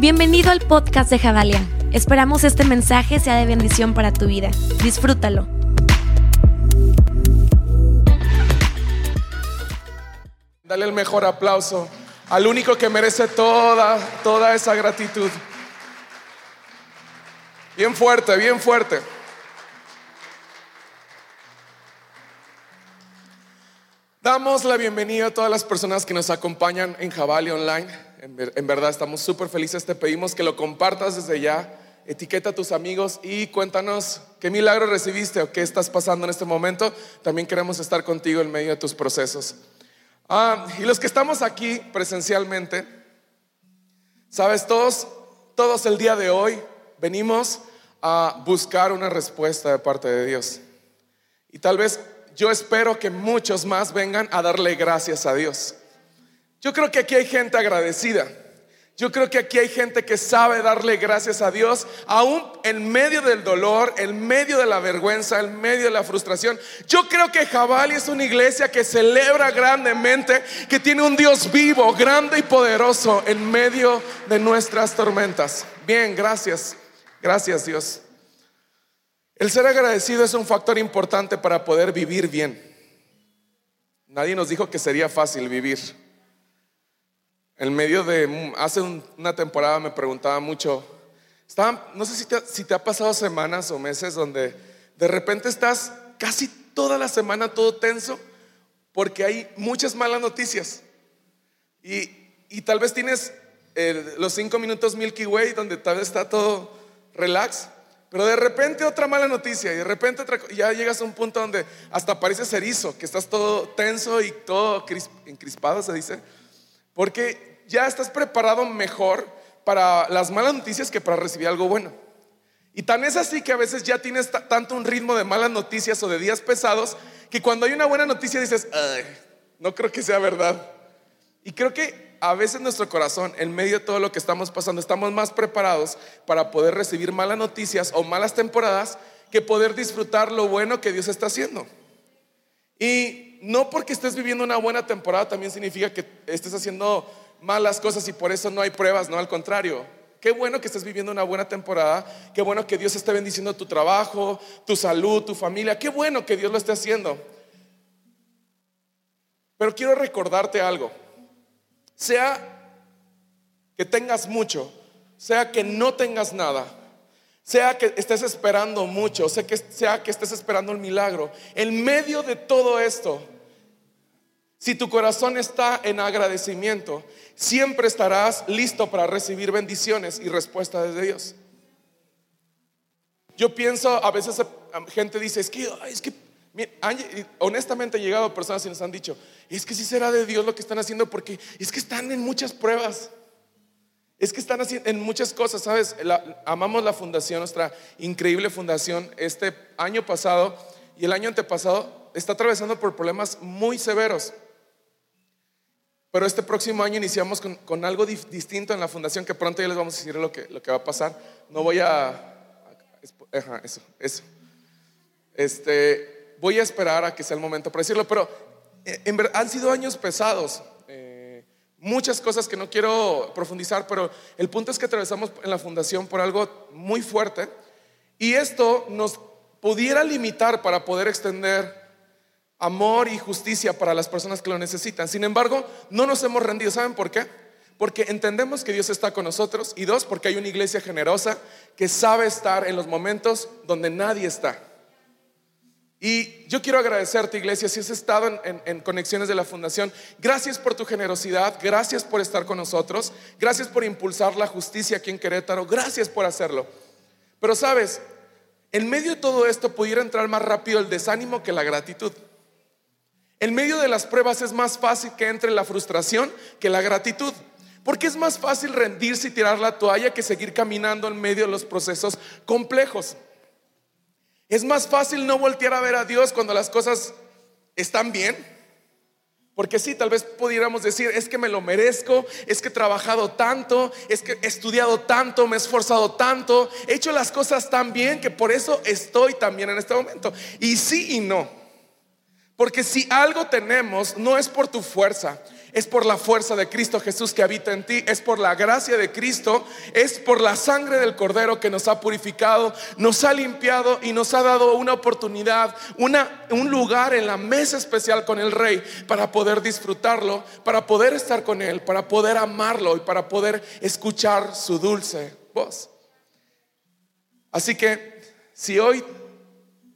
Bienvenido al podcast de Javalia. Esperamos este mensaje sea de bendición para tu vida. Disfrútalo. Dale el mejor aplauso al único que merece toda, toda esa gratitud. Bien fuerte, bien fuerte. Damos la bienvenida a todas las personas que nos acompañan en Javali Online. En, verdad estamos súper felices. Te pedimos que lo compartas desde ya. Etiqueta a tus amigos y cuéntanos qué milagro recibiste o qué estás pasando en este momento. También queremos estar contigo en medio de tus procesos. Ah, y los que estamos aquí presencialmente, sabes, todos, todos el día de hoy venimos a buscar una respuesta de parte de Dios. Y tal vez yo espero que muchos más vengan a darle gracias a Dios. Yo creo que aquí hay gente agradecida. Yo creo que aquí hay gente que sabe darle gracias a Dios, aún en medio del dolor, en medio de la vergüenza, en medio de la frustración. Yo creo que Jabali es una iglesia que celebra grandemente, que tiene un Dios vivo, grande y poderoso en medio de nuestras tormentas. Bien, gracias. Gracias Dios. El ser agradecido es un factor importante para poder vivir bien. Nadie nos dijo que sería fácil vivir. En medio de, hace una temporada me preguntaba mucho, estaba, no sé si te, si te ha pasado semanas o meses donde de repente estás casi toda la semana todo tenso porque hay muchas malas noticias. Y, y tal vez tienes eh, los cinco minutos Milky Way donde tal vez está todo relax, pero de repente otra mala noticia y de repente ya llegas a un punto donde hasta parece erizo, que estás todo tenso y todo encrispado, se dice, porque ya estás preparado mejor para las malas noticias que para recibir algo bueno. Y tan es así que a veces ya tienes tanto un ritmo de malas noticias o de días pesados que cuando hay una buena noticia dices, no creo que sea verdad. Y creo que a veces nuestro corazón, en medio de todo lo que estamos pasando, estamos más preparados para poder recibir malas noticias o malas temporadas que poder disfrutar lo bueno que Dios está haciendo. Y no porque estés viviendo una buena temporada también significa que estés haciendo malas cosas y por eso no hay pruebas, no al contrario. Qué bueno que estés viviendo una buena temporada, qué bueno que Dios esté bendiciendo tu trabajo, tu salud, tu familia, qué bueno que Dios lo esté haciendo. Pero quiero recordarte algo, sea que tengas mucho, sea que no tengas nada, sea que estés esperando mucho, sea que, sea que estés esperando el milagro, en medio de todo esto, si tu corazón está en agradecimiento, siempre estarás listo para recibir bendiciones y respuesta de Dios. Yo pienso, a veces gente dice, es que, es que, honestamente he llegado personas y nos han dicho, es que si será de Dios lo que están haciendo porque es que están en muchas pruebas. Es que están haciendo en muchas cosas, ¿sabes? amamos la fundación, nuestra increíble fundación. Este año pasado y el año antepasado está atravesando por problemas muy severos. Pero este próximo año iniciamos con, algo distinto en la fundación que pronto ya les vamos a decir lo que, lo que va a pasar. No voy a... eso, eso. Este, voy a esperar a que sea el momento para decirlo, pero eh, en han sido años pesados. Eh, muchas cosas que no quiero profundizar, pero el punto es que atravesamos en la fundación por algo muy fuerte y esto nos pudiera limitar para poder extender amor y justicia para las personas que lo necesitan. Sin embargo, no nos hemos rendido. ¿Saben por qué? Porque entendemos que Dios está con nosotros y dos, porque hay una iglesia generosa que sabe estar en los momentos donde nadie está. Y yo quiero agradecerte, iglesia, si has estado en, conexiones de la fundación. Gracias por tu generosidad, gracias por estar con nosotros, gracias por impulsar la justicia aquí en Querétaro, gracias por hacerlo. Pero sabes, en medio de todo esto pudiera entrar más rápido el desánimo que la gratitud. En medio de las pruebas es más fácil que entre la frustración que la gratitud. Porque es más fácil rendirse y tirar la toalla que seguir caminando en medio de los procesos complejos. Es más fácil no voltear a ver a Dios cuando las cosas están bien. Porque sí, tal vez pudiéramos decir, es que me lo merezco, es que he trabajado tanto, es que he estudiado tanto, me he esforzado tanto, he hecho las cosas tan bien que por eso estoy también en este momento. Y sí y no. Porque si algo tenemos, no es por tu fuerza, es por la fuerza de Cristo Jesús que habita en ti, es por la gracia de Cristo, es por la sangre del Cordero que nos ha purificado, nos ha limpiado y nos ha dado una oportunidad, una, un lugar en la mesa especial con el Rey para poder disfrutarlo, para poder estar con Él, para poder amarlo y para poder escuchar su dulce voz. Así que si hoy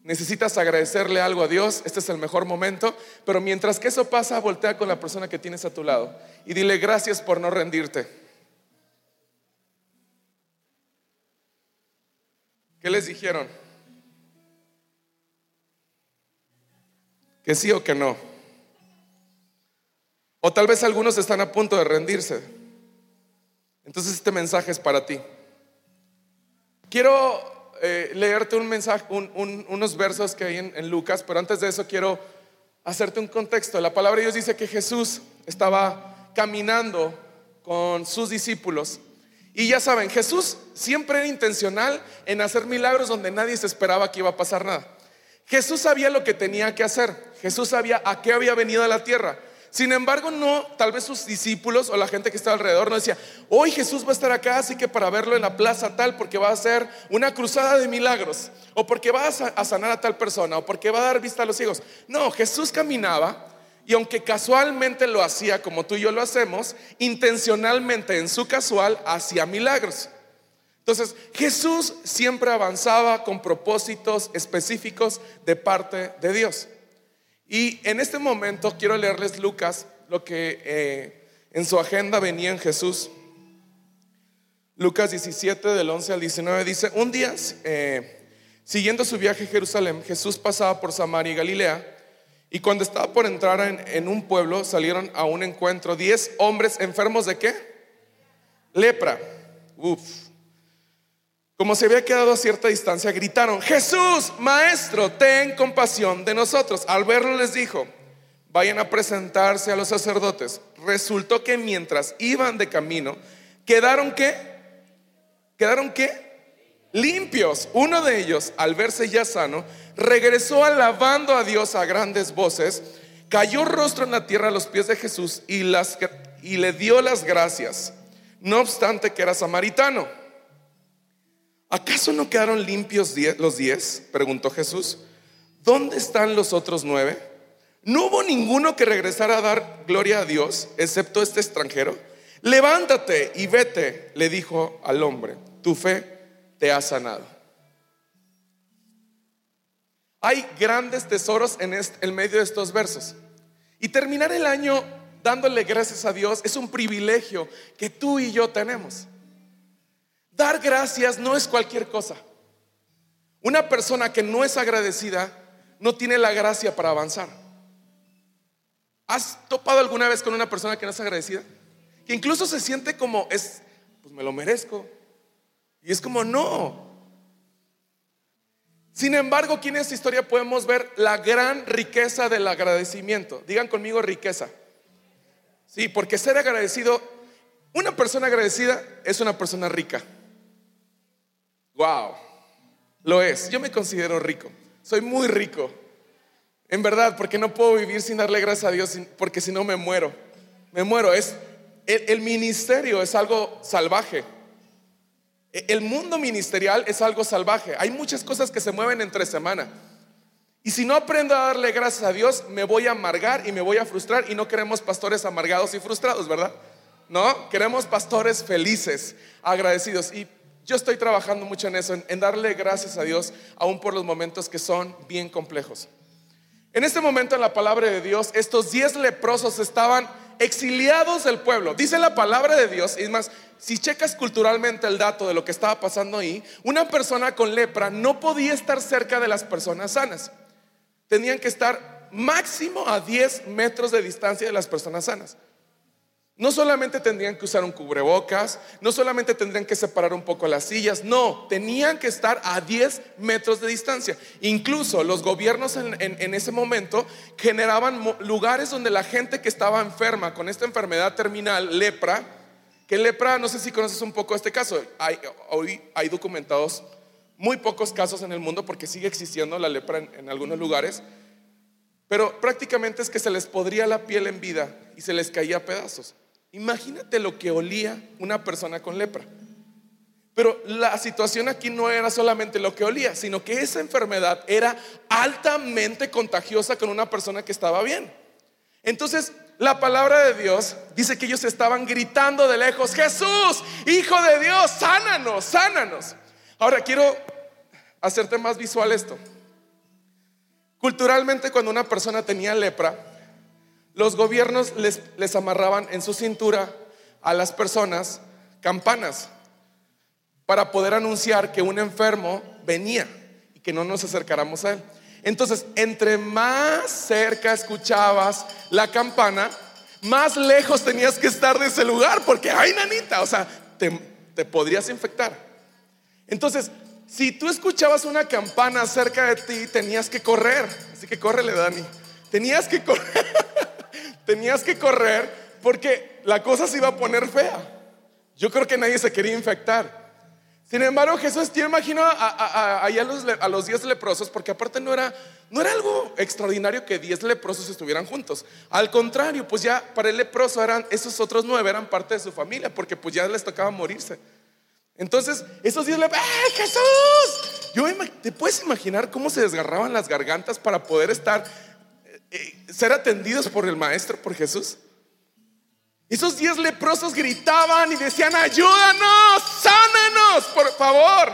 necesitas agradecerle algo a Dios, este es el mejor momento, pero mientras que eso pasa, voltea con la persona que tienes a tu lado y dile gracias por no rendirte. ¿Qué les dijeron? ¿Que sí o que no? O tal vez algunos están a punto de rendirse. Entonces este mensaje es para ti. Quiero eh, leerte un mensaje, unos versos que hay en, Lucas, pero antes de eso quiero hacerte un contexto. La palabra de Dios dice que Jesús estaba caminando con sus discípulos. Y ya saben, Jesús siempre era intencional en hacer milagros donde nadie se esperaba que iba a pasar nada. Jesús sabía lo que tenía que hacer. Jesús sabía a qué había venido a la tierra. Sin embargo, no, tal vez sus discípulos o la gente que estaba alrededor no decía, hoy Jesús va a estar acá, así que para verlo en la plaza tal, porque va a hacer una cruzada de milagros, o porque va a sanar a tal persona, o porque va a dar vista a los ciegos. No, Jesús caminaba y aunque casualmente lo hacía como tú y yo lo hacemos, intencionalmente en su casual hacía milagros. Entonces, Jesús siempre avanzaba con propósitos específicos de parte de Dios. Y en este momento quiero leerles Lucas, lo que eh, en su agenda venía en Jesús. Lucas 17 del 11 al 19 dice, un día, eh, siguiendo su viaje a Jerusalén, Jesús pasaba por Samaria y Galilea, y cuando estaba por entrar en, un pueblo, salieron a un encuentro diez hombres enfermos de qué? Lepra. Uf. Como se había quedado a cierta distancia, gritaron, Jesús, Maestro, ten compasión de nosotros. Al verlo les dijo, vayan a presentarse a los sacerdotes. Resultó que mientras iban de camino, quedaron qué? ¿Quedaron qué? Limpios. Uno de ellos, al verse ya sano, regresó alabando a Dios a grandes voces, cayó rostro en la tierra a los pies de Jesús y, las, y le dio las gracias, no obstante que era samaritano. ¿Acaso no quedaron limpios los diez? Preguntó Jesús. ¿Dónde están los otros nueve? ¿No hubo ninguno que regresara a dar gloria a Dios, excepto este extranjero? Levántate y vete, le dijo al hombre, tu fe te ha sanado. Hay grandes tesoros en el medio de estos versos. Y terminar el año dándole gracias a Dios es un privilegio que tú y yo tenemos. Dar gracias no es cualquier cosa. Una persona que no es agradecida no tiene la gracia para avanzar. ¿Has topado alguna vez con una persona que no es agradecida? Que incluso se siente como es, pues me lo merezco. Y es como, no. Sin embargo, aquí en esta historia podemos ver la gran riqueza del agradecimiento. Digan conmigo riqueza. Sí, porque ser agradecido, una persona agradecida es una persona rica. Wow, lo es. Yo me considero rico. Soy muy rico. En verdad, porque no puedo vivir sin darle gracias a Dios, porque si no me muero. Me muero. Es el, ministerio es algo salvaje. E, el mundo ministerial es algo salvaje. Hay muchas cosas que se mueven entre semana. Y si no aprendo a darle gracias a Dios, me voy a amargar y me voy a frustrar. Y no queremos pastores amargados y frustrados, ¿verdad? No, queremos pastores felices, agradecidos. Y yo estoy trabajando mucho en eso, en, darle gracias a Dios, aún por los momentos que son bien complejos. En este momento en la palabra de Dios, estos diez leprosos estaban exiliados del pueblo. Dice la palabra de Dios, y más, si checas culturalmente el dato de lo que estaba pasando ahí, una persona con lepra no podía estar cerca de las personas sanas. Tenían que estar máximo a 10 metros de distancia de las personas sanas. No solamente tendrían que usar un cubrebocas, no solamente tendrían que separar un poco las sillas, no, tenían que estar a 10 metros de distancia. Incluso los gobiernos en, ese momento generaban lugares donde la gente que estaba enferma con esta enfermedad terminal, lepra, que lepra, no sé si conoces un poco este caso, hoy hay documentados muy pocos casos en el mundo porque sigue existiendo la lepra en algunos lugares pero prácticamente es que se les podría la piel en vida y se les caía a pedazos. Imagínate lo que olía una persona con lepra. Pero la situación aquí no era solamente lo que olía, sino que esa enfermedad era altamente contagiosa con una persona que estaba bien. Entonces, la palabra de Dios dice que ellos estaban gritando de lejos, Jesús, Hijo de Dios, sánanos, sánanos. Ahora quiero hacerte más visual esto. Culturalmente cuando una persona tenía lepra, los gobiernos les, amarraban en su cintura a las personas campanas para poder anunciar que un enfermo venía y que no nos acercáramos a él. Entonces, entre más cerca escuchabas la campana, más lejos tenías que estar de ese lugar, porque hay nanita, o sea, te, te podrías infectar. Entonces, si tú escuchabas una campana cerca de ti, tenías que correr. Así que córrele, Dani. Tenías que correr. Tenías que correr porque la cosa se iba a poner fea. Yo creo que nadie se quería infectar. Sin embargo, Jesús, yo imagino a, a, los, a los diez leprosos, porque aparte no era, no era algo extraordinario que diez leprosos estuvieran juntos. Al contrario, pues ya para el leproso eran, esos otros nueve eran parte de su familia, porque pues ya les tocaba morirse. Entonces, esos días le ¡ay, Jesús! Yo, ¿Te puedes imaginar cómo se desgarraban las gargantas para poder estar, ser atendidos por el Maestro, por Jesús? Esos diez leprosos gritaban y decían, ayúdanos, sánenos, por favor.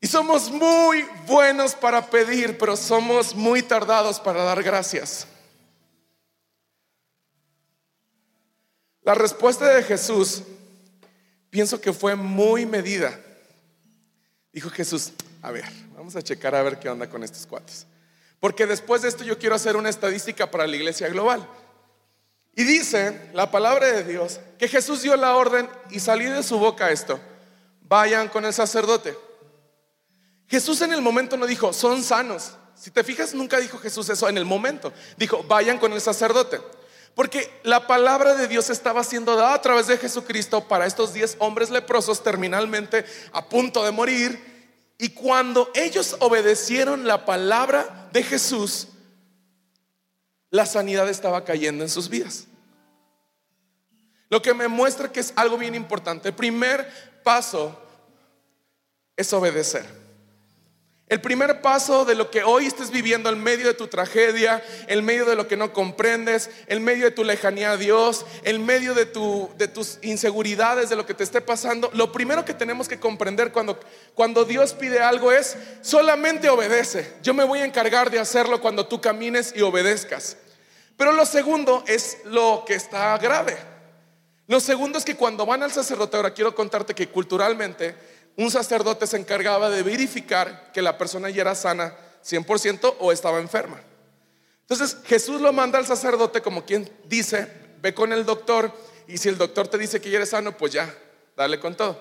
Y somos muy buenos para pedir, pero somos muy tardados para dar gracias. La respuesta de Jesús pienso que fue muy medida. Dijo Jesús, a ver, vamos a checar a ver qué onda con estos cuates. Porque después de esto yo quiero hacer una estadística para la iglesia global. Y dice la palabra de Dios que Jesús dio la orden y salió de su boca esto, vayan con el sacerdote. Jesús en el momento no dijo, son sanos. Si te fijas, nunca dijo Jesús eso en el momento. Dijo, vayan con el sacerdote. Porque la palabra de Dios estaba siendo dada a través de Jesucristo para estos diez hombres leprosos terminalmente a punto de morir. Y cuando ellos obedecieron la palabra de Jesús, la sanidad estaba cayendo en sus vidas. Lo que me muestra que es algo bien importante. El primer paso es obedecer. El primer paso de lo que hoy estés viviendo en medio de tu tragedia, en medio de lo que no comprendes, en medio de tu lejanía a Dios, en medio de, tu, de tus inseguridades, de lo que te esté pasando, lo primero que tenemos que comprender cuando, cuando Dios pide algo es solamente obedece. Yo me voy a encargar de hacerlo cuando tú camines y obedezcas. Pero lo segundo es lo que está grave. Lo segundo es que cuando van al sacerdote, ahora quiero contarte que culturalmente un sacerdote se encargaba de verificar que la persona ya era sana 100% o estaba enferma. Entonces Jesús lo manda al sacerdote como quien dice, ve con el doctor y si el doctor te dice que ya eres sano, pues ya, dale con todo.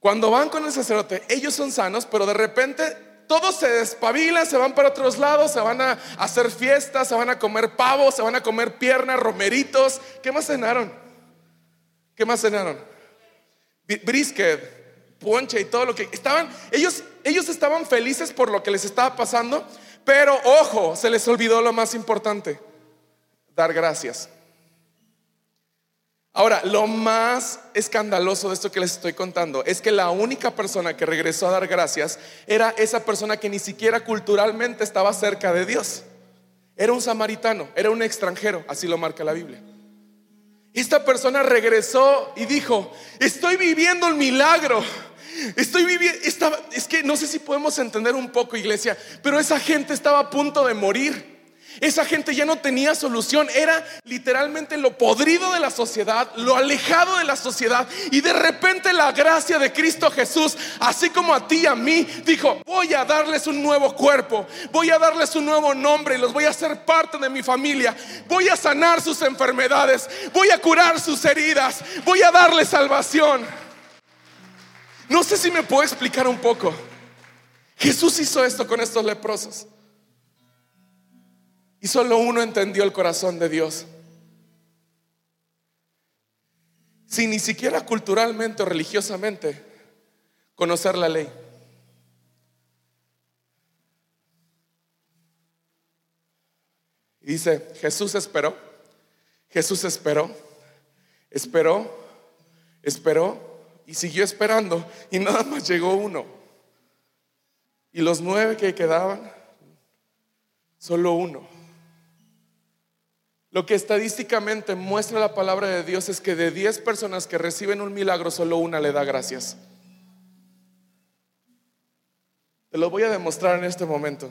Cuando van con el sacerdote, ellos son sanos, pero de repente todos se despabilan, se van para otros lados, se van a hacer fiestas, se van a comer pavos, se van a comer piernas, romeritos. ¿Qué más cenaron? ¿Qué más cenaron? Brisket, ponche y todo lo que estaban, ellos, ellos estaban felices por lo que les estaba pasando, pero ojo, se les olvidó lo más importante, dar gracias. Ahora, lo más escandaloso de esto que les estoy contando es que la única persona que regresó a dar gracias era esa persona que ni siquiera culturalmente estaba cerca de Dios. Era un samaritano, era un extranjero, así lo marca la Biblia. Esta persona regresó y dijo, estoy viviendo el milagro. Estoy viviendo, es que no sé si podemos entender un poco, iglesia, pero esa gente estaba a punto de morir. Esa gente ya no tenía solución, era literalmente lo podrido de la sociedad, lo alejado de la sociedad. Y de repente la gracia de Cristo Jesús, así como a ti y a mí, dijo, voy a darles un nuevo cuerpo, voy a darles un nuevo nombre los voy a hacer parte de mi familia. Voy a sanar sus enfermedades, voy a curar sus heridas, voy a darles salvación. No sé si me puedo explicar un poco. Jesús hizo esto con estos leprosos. Y solo uno entendió el corazón de Dios. Sin ni siquiera culturalmente o religiosamente conocer la ley. Y dice, Jesús esperó, Jesús esperó, esperó, esperó y siguió esperando y nada más llegó uno. Y los nueve que quedaban, solo uno. Lo que estadísticamente muestra la palabra de Dios es que de diez personas que reciben un milagro, solo una le da gracias. Te lo voy a demostrar en este momento.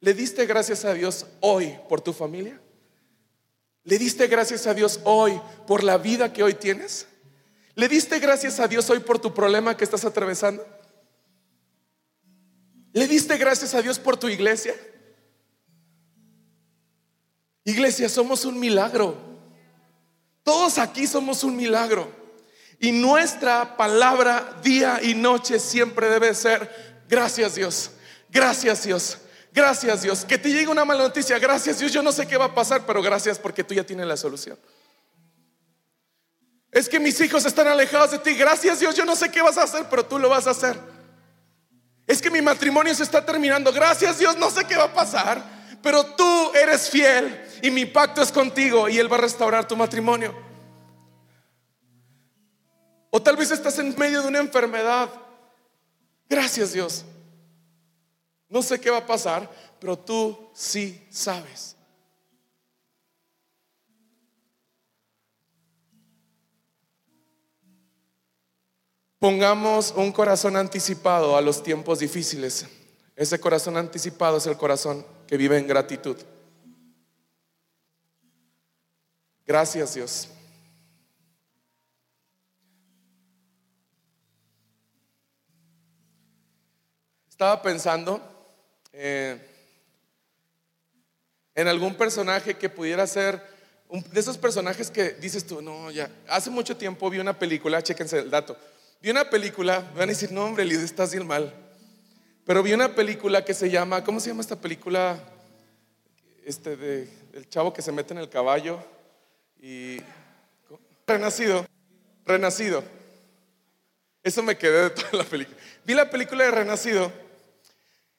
¿Le diste gracias a Dios hoy por tu familia? ¿Le diste gracias a Dios hoy por la vida que hoy tienes? ¿Le diste gracias a Dios hoy por tu problema que estás atravesando? ¿Le diste gracias a Dios por tu iglesia? Iglesia, somos un milagro. Todos aquí somos un milagro. Y nuestra palabra día y noche siempre debe ser, gracias Dios, gracias Dios, gracias Dios. Que te llegue una mala noticia, gracias Dios, yo no sé qué va a pasar, pero gracias porque tú ya tienes la solución. Es que mis hijos están alejados de ti, gracias Dios, yo no sé qué vas a hacer, pero tú lo vas a hacer. Es que mi matrimonio se está terminando, gracias Dios, no sé qué va a pasar, pero tú eres fiel y mi pacto es contigo y Él va a restaurar tu matrimonio. O tal vez estás en medio de una enfermedad. Gracias Dios. No sé qué va a pasar, pero tú sí sabes. Pongamos un corazón anticipado a los tiempos difíciles. Ese corazón anticipado es el corazón que vive en gratitud. Gracias Dios. Estaba pensando eh, en algún personaje que pudiera ser de esos personajes que dices tú, no, ya, hace mucho tiempo vi una película, chéquense el dato, vi una película, van a decir, no hombre, Liz, estás bien mal, pero vi una película que se llama, ¿cómo se llama esta película? Este de el chavo que se mete en el caballo y Renacido, Renacido. Eso me quedé de toda la película. Vi la película de Renacido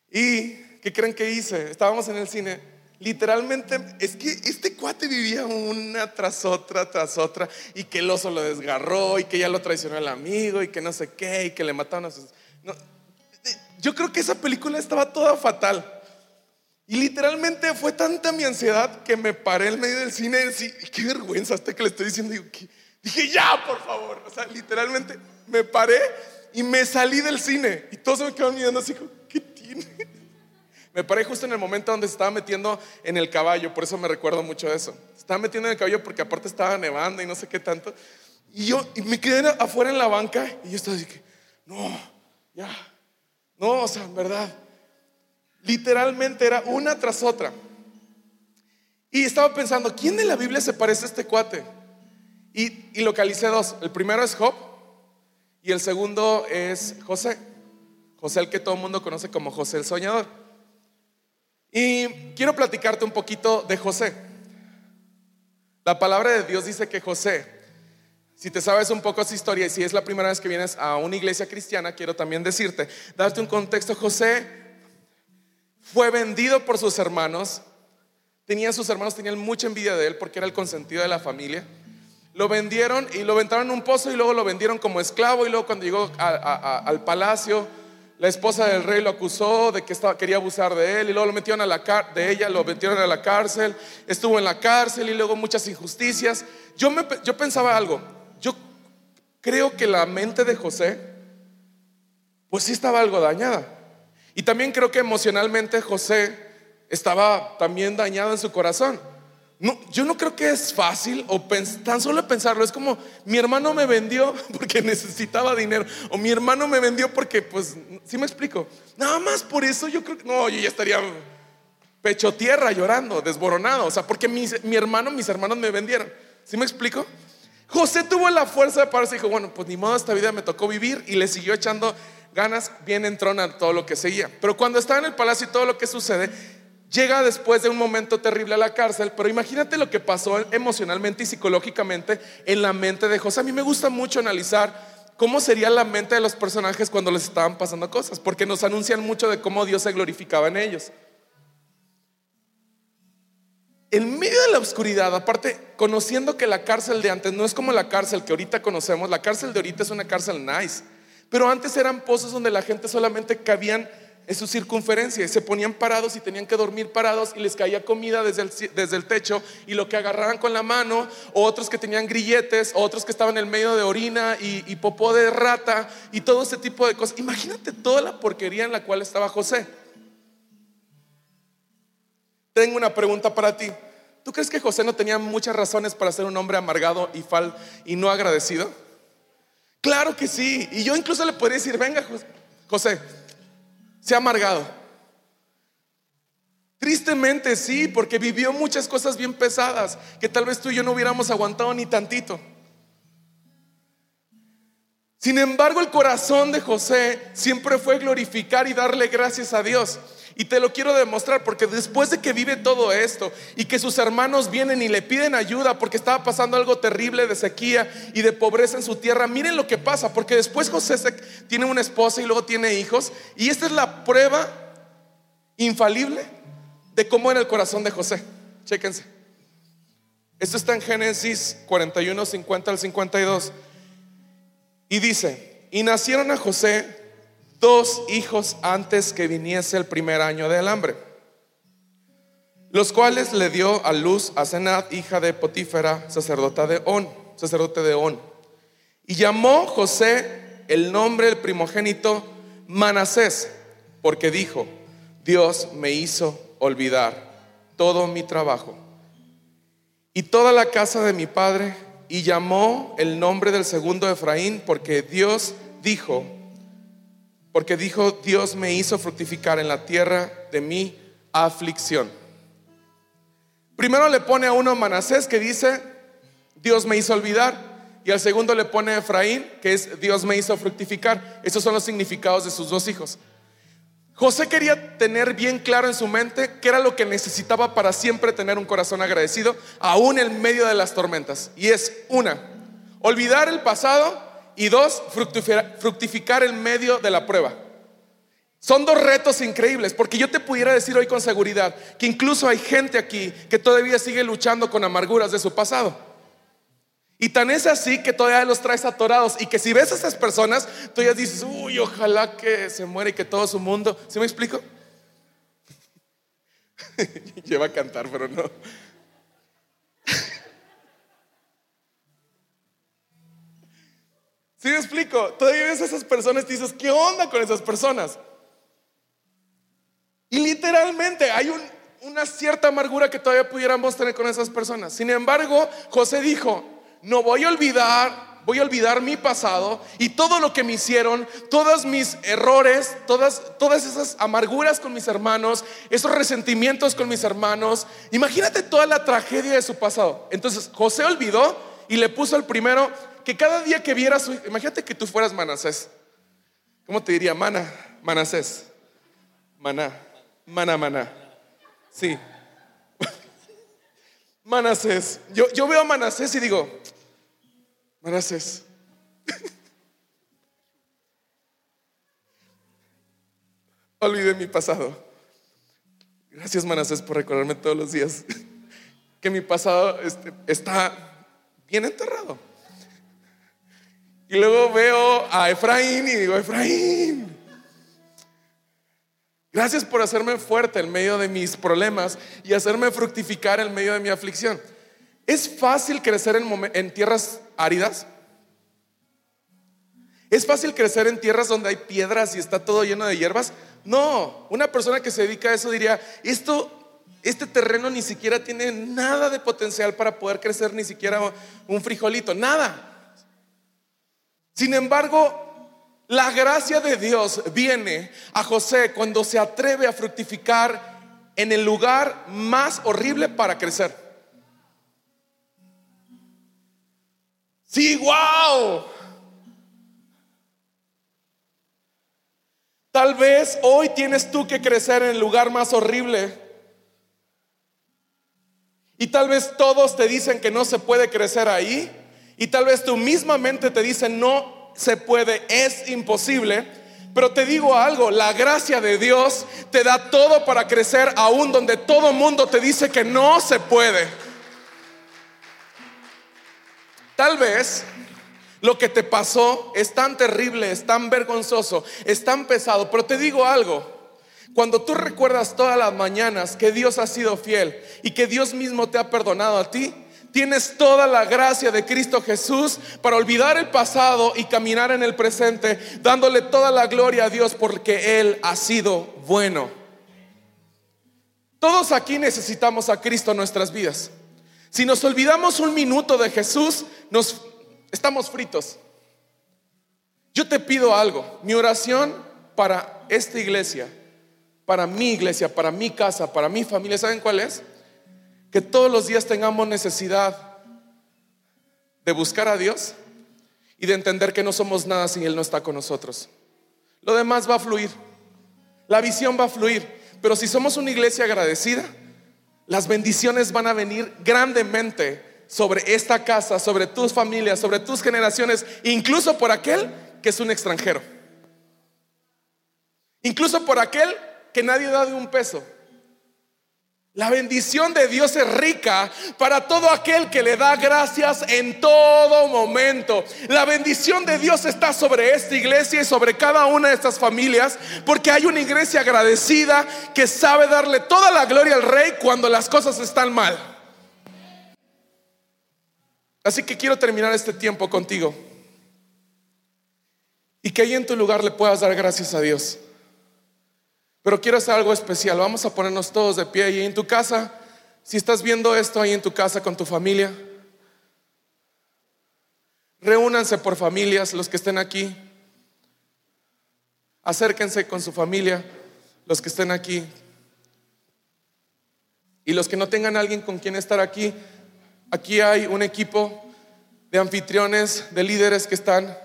y ¿qué creen que hice? Estábamos en el cine. Literalmente, es que este cuate vivía una tras otra, tras otra, y que el oso lo desgarró, y que ya lo traicionó el amigo, y que no sé qué, y que le mataron a sus. Yo creo que esa película estaba toda fatal. Y literalmente fue tanta mi ansiedad que me paré en medio del cine y qué vergüenza hasta que le estoy diciendo. dije, ya, por favor. O sea, literalmente me paré y me salí del cine. Y todos me quedaron mirando así, ¿qué tiene? Me paré justo en el momento donde se estaba metiendo en el caballo, por eso me recuerdo mucho de eso. estaba metiendo en el caballo porque aparte estaba nevando y no sé qué tanto. Y yo y me quedé afuera en la banca y yo estaba así que, no, ya, no, o sea, en verdad. Literalmente era una tras otra. Y estaba pensando, ¿quién de la Biblia se parece a este cuate? Y, y localicé dos. El primero es Job y el segundo es José. José el que todo el mundo conoce como José el Soñador. Y quiero platicarte un poquito de José. La palabra de Dios dice que José, si te sabes un poco su historia y si es la primera vez que vienes a una iglesia cristiana, quiero también decirte, darte un contexto. José fue vendido por sus hermanos. Tenía sus hermanos, tenían mucha envidia de él porque era el consentido de la familia. Lo vendieron y lo aventaron en un pozo y luego lo vendieron como esclavo y luego cuando llegó al palacio, la esposa del rey lo acusó de que estaba, quería abusar de él y luego lo metieron a la de ella, lo metieron a la cárcel, estuvo en la cárcel y luego muchas injusticias. Yo, me, yo pensaba algo, creo que la mente de José, pues sí estaba algo dañada. Y también creo que emocionalmente José estaba también dañado en su corazón. Yo no creo que es fácil o tan solo pensarlo. Es como mi hermano me vendió porque necesitaba dinero o mi hermano me vendió porque, pues, ¿sí me explico? Nada más por eso yo creo que no, yo ya estaría pecho tierra llorando, desboronado. O sea, porque mi hermano, mis hermanos me vendieron. ¿Sí me explico? José tuvo la fuerza de pararse y dijo, bueno, pues ni modo, esta vida me tocó vivir y le siguió echando ganas, bien entrona todo lo que seguía. Pero cuando estaba en el palacio y todo lo que sucede, llega después de un momento terrible a la cárcel, pero imagínate lo que pasó emocionalmente y psicológicamente en la mente de José. A mí me gusta mucho analizar cómo sería la mente de los personajes cuando les estaban pasando cosas, porque nos anuncian mucho de cómo Dios se glorificaba en ellos. En medio de la oscuridad, aparte, conociendo que la cárcel de antes no es como la cárcel que ahorita conocemos, la cárcel de ahorita es una cárcel nice, pero antes eran pozos donde la gente solamente cabían en su circunferencia se ponían parados y tenían que dormir parados y les caía comida desde el, desde el techo y lo que agarraban con la mano, otros que tenían grilletes, otros que estaban en medio de orina y, y popó de rata y todo ese tipo de cosas. Imagínate toda la porquería en la cual estaba José. Tengo una pregunta para ti. ¿Tú crees que José no tenía muchas razones para ser un hombre amargado y, fal y no agradecido? Claro que sí. Y yo incluso le podría decir, venga José, se ha amargado. Tristemente sí, porque vivió muchas cosas bien pesadas que tal vez tú y yo no hubiéramos aguantado ni tantito. Sin embargo, el corazón de José siempre fue glorificar y darle gracias a Dios. Y te lo quiero demostrar porque después de que vive todo esto y que sus hermanos vienen y le piden ayuda porque estaba pasando algo terrible de sequía y de pobreza en su tierra, miren lo que pasa, porque después José tiene una esposa y luego tiene hijos y esta es la prueba infalible de cómo era el corazón de José. Chéquense. Esto está en Génesis 41, 50 al 52. Y dice, y nacieron a José dos hijos antes que viniese el primer año del hambre, los cuales le dio a luz a Senat, hija de Potífera, sacerdota de On, sacerdote de On. Y llamó José el nombre del primogénito Manasés, porque dijo, Dios me hizo olvidar todo mi trabajo y toda la casa de mi padre, y llamó el nombre del segundo Efraín, porque Dios dijo, porque dijo, Dios me hizo fructificar en la tierra de mi aflicción. Primero le pone a uno Manasés que dice, Dios me hizo olvidar. Y al segundo le pone Efraín, que es Dios me hizo fructificar. Esos son los significados de sus dos hijos. José quería tener bien claro en su mente qué era lo que necesitaba para siempre tener un corazón agradecido, aún en medio de las tormentas. Y es una, olvidar el pasado y dos, fructificar en medio de la prueba. Son dos retos increíbles, porque yo te pudiera decir hoy con seguridad que incluso hay gente aquí que todavía sigue luchando con amarguras de su pasado. Y tan es así que todavía los traes atorados y que si ves a esas personas, tú ya dices, uy, ojalá que se muera y que todo su mundo, ¿sí me explico? Lleva a cantar, pero no. ¿Sí me explico? Todavía ves a esas personas y dices, ¿qué onda con esas personas? Y literalmente hay una cierta amargura que todavía pudiéramos tener con esas personas. Sin embargo, José dijo, no voy a olvidar, voy a olvidar mi pasado y todo lo que me hicieron, todos mis errores, todas, todas esas amarguras con mis hermanos, esos resentimientos con mis hermanos. Imagínate toda la tragedia de su pasado. Entonces José olvidó y le puso el primero que cada día que viera su imagínate que tú fueras Manasés. ¿Cómo te diría? Mana, Manasés. Maná, maná, maná. Sí. Manasés. Yo, yo veo a Manasés y digo, Manasés. Olvidé mi pasado. Gracias, Manasés, por recordarme todos los días que mi pasado este, está bien enterrado. Y luego veo a Efraín y digo, Efraín, gracias por hacerme fuerte en medio de mis problemas y hacerme fructificar en medio de mi aflicción. ¿Es fácil crecer en, en tierras áridas? ¿Es fácil crecer en tierras donde hay piedras y está todo lleno de hierbas? No, una persona que se dedica a eso diría, esto, este terreno ni siquiera tiene nada de potencial para poder crecer ni siquiera un frijolito, nada. Sin embargo, la gracia de Dios viene a José cuando se atreve a fructificar en el lugar más horrible para crecer. Sí, wow. Tal vez hoy tienes tú que crecer en el lugar más horrible. Y tal vez todos te dicen que no se puede crecer ahí. Y tal vez tu misma mente te dice, no se puede, es imposible. Pero te digo algo, la gracia de Dios te da todo para crecer aún donde todo mundo te dice que no se puede. Tal vez lo que te pasó es tan terrible, es tan vergonzoso, es tan pesado, pero te digo algo. Cuando tú recuerdas todas las mañanas que Dios ha sido fiel y que Dios mismo te ha perdonado a ti, tienes toda la gracia de Cristo Jesús para olvidar el pasado y caminar en el presente, dándole toda la gloria a Dios porque Él ha sido bueno. Todos aquí necesitamos a Cristo en nuestras vidas. Si nos olvidamos un minuto de Jesús, nos estamos fritos. Yo te pido algo, mi oración para esta iglesia, para mi iglesia, para mi casa, para mi familia, ¿saben cuál es? Que todos los días tengamos necesidad de buscar a Dios y de entender que no somos nada si Él no está con nosotros. Lo demás va a fluir, la visión va a fluir, pero si somos una iglesia agradecida, las bendiciones van a venir grandemente sobre esta casa, sobre tus familias, sobre tus generaciones, incluso por aquel que es un extranjero. Incluso por aquel que nadie da de un peso. La bendición de Dios es rica para todo aquel que le da gracias en todo momento. La bendición de Dios está sobre esta iglesia y sobre cada una de estas familias porque hay una iglesia agradecida que sabe darle toda la gloria al rey cuando las cosas están mal. Así que quiero terminar este tiempo contigo y que ahí en tu lugar le puedas dar gracias a Dios. Pero quiero hacer algo especial. Vamos a ponernos todos de pie y en tu casa, si estás viendo esto ahí en tu casa con tu familia, reúnanse por familias, los que estén aquí. Acérquense con su familia, los que estén aquí. Y los que no tengan alguien con quien estar aquí, aquí hay un equipo de anfitriones, de líderes que están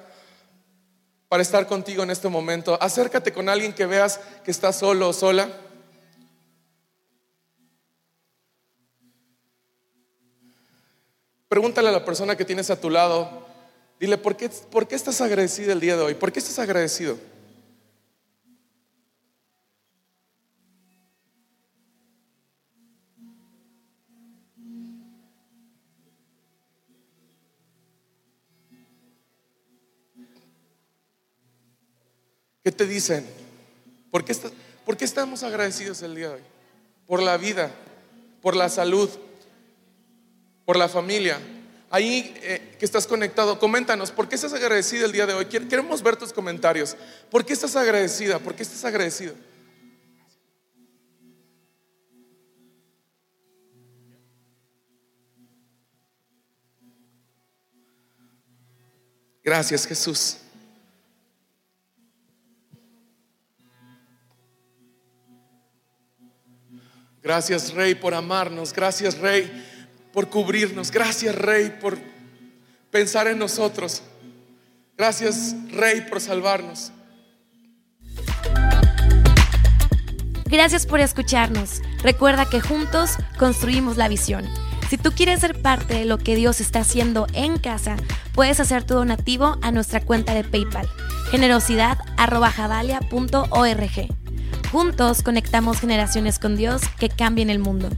para estar contigo en este momento. Acércate con alguien que veas que está solo o sola. Pregúntale a la persona que tienes a tu lado, dile, ¿por qué, ¿por qué estás agradecido el día de hoy? ¿Por qué estás agradecido? ¿Qué te dicen? ¿Por qué, ¿Por qué, estamos agradecidos el día de hoy? Por la vida, por la salud, por la familia. Ahí eh, que estás conectado, coméntanos, ¿por qué estás agradecido el día de hoy? Queremos ver tus comentarios. ¿Por qué estás agradecida? ¿Por qué estás agradecido? Gracias Jesús. Gracias Rey por amarnos. Gracias Rey por cubrirnos. Gracias Rey por pensar en nosotros. Gracias Rey por salvarnos. Gracias por escucharnos. Recuerda que juntos construimos la visión. Si tú quieres ser parte de lo que Dios está haciendo en casa, puedes hacer tu donativo a nuestra cuenta de PayPal, generosidad.javalia.org. Juntos conectamos generaciones con Dios que cambien el mundo.